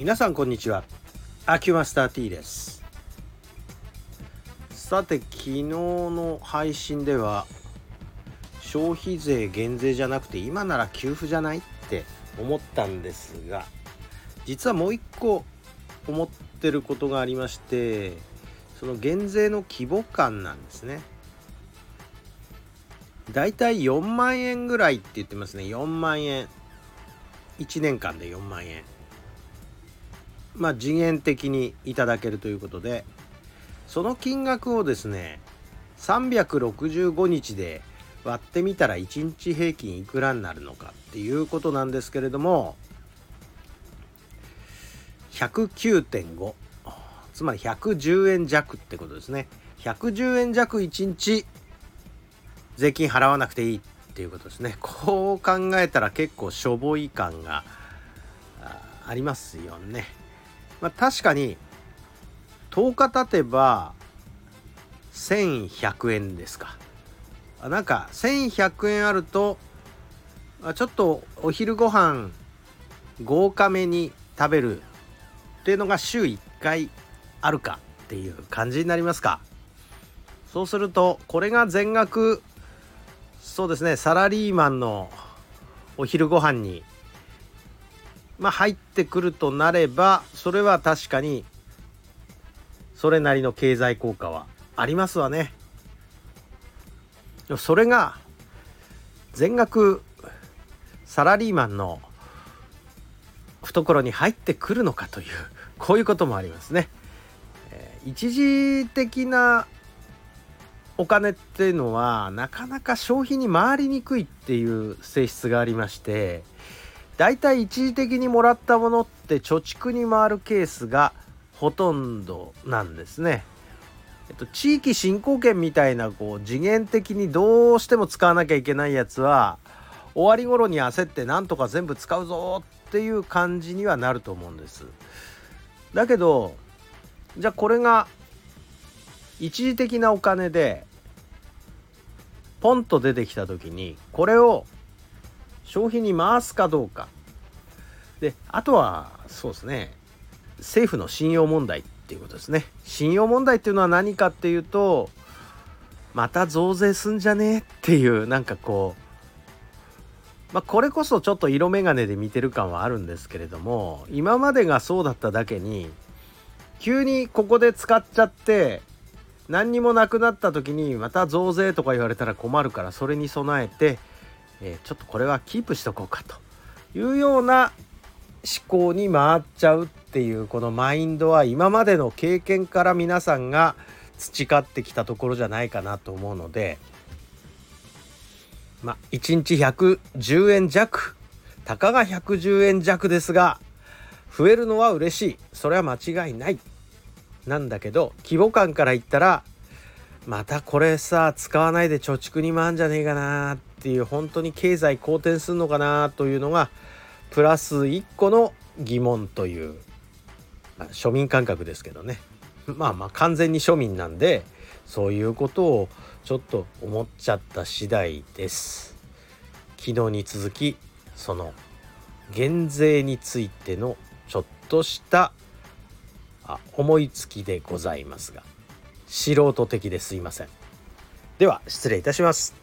皆さんこんにちは。アキュマスター T です。さて昨日の配信では消費税減税じゃなくて今なら給付じゃないって思ったんですが実はもう一個思ってることがありましてその減税の規模感なんですね。だいたい4万円ぐらいって言ってますね。4万円。1年間で4万円。まあ次元的にいただけるということでその金額をですね365日で割ってみたら1日平均いくらになるのかっていうことなんですけれども109.5つまり110円弱ってことですね。110円弱1日税金払わなくていいっていうことですね。こう考えたら結構しょぼい感がありますよね。まあ確かに10日経てば1100円ですか。なんか1100円あるとちょっとお昼ご飯豪華めに食べるっていうのが週1回あるかっていう感じになりますか。そうするとこれが全額そうですねサラリーマンのお昼ご飯にまあ入ってくるとなればそれは確かにそれなりの経済効果はありますわね。それが全額サラリーマンの懐に入ってくるのかというこういうこともありますね。一時的なお金っていうのはなかなか消費に回りにくいっていう性質がありましてだいたい一時的にもらったものって貯蓄に回るケースがほとんどなんですね。えっと、地域振興券みたいなこう次元的にどうしても使わなきゃいけないやつは終わり頃に焦ってなんとか全部使うぞっていう感じにはなると思うんです。だけどじゃあこれが一時的なお金でポンと出てきた時にこれを消費に回すかどうかであとはそうですね。政府の信用問題っていうことですね。信用問題っていうのは何かっていうとまた増税すんじゃねえっていうなんかこうまあこれこそちょっと色眼鏡で見てる感はあるんですけれども今までがそうだっただけに急にここで使っちゃって何にもなくなった時にまた増税とか言われたら困るからそれに備えて、え、ちょっとこれはキープしとこうかというような思考に回っちゃうっていうこのマインドは今までの経験から皆さんが培ってきたところじゃないかなと思うのでまあ1日110円弱たかが110円弱ですが増えるのは嬉しい。それは間違いない。なんだけど規模感から言ったらまたこれさ使わないで貯蓄に回んじゃねえかなっていう本当に経済好転するのかなというのがプラス1個の疑問という、まあ、庶民感覚ですけどね。まあまあ完全に庶民なんでそういうことをちょっと思っちゃった次第です。昨日に続きその減税についてのちょっとしたあ思いつきでございますが素人的ですいません。では失礼いたします。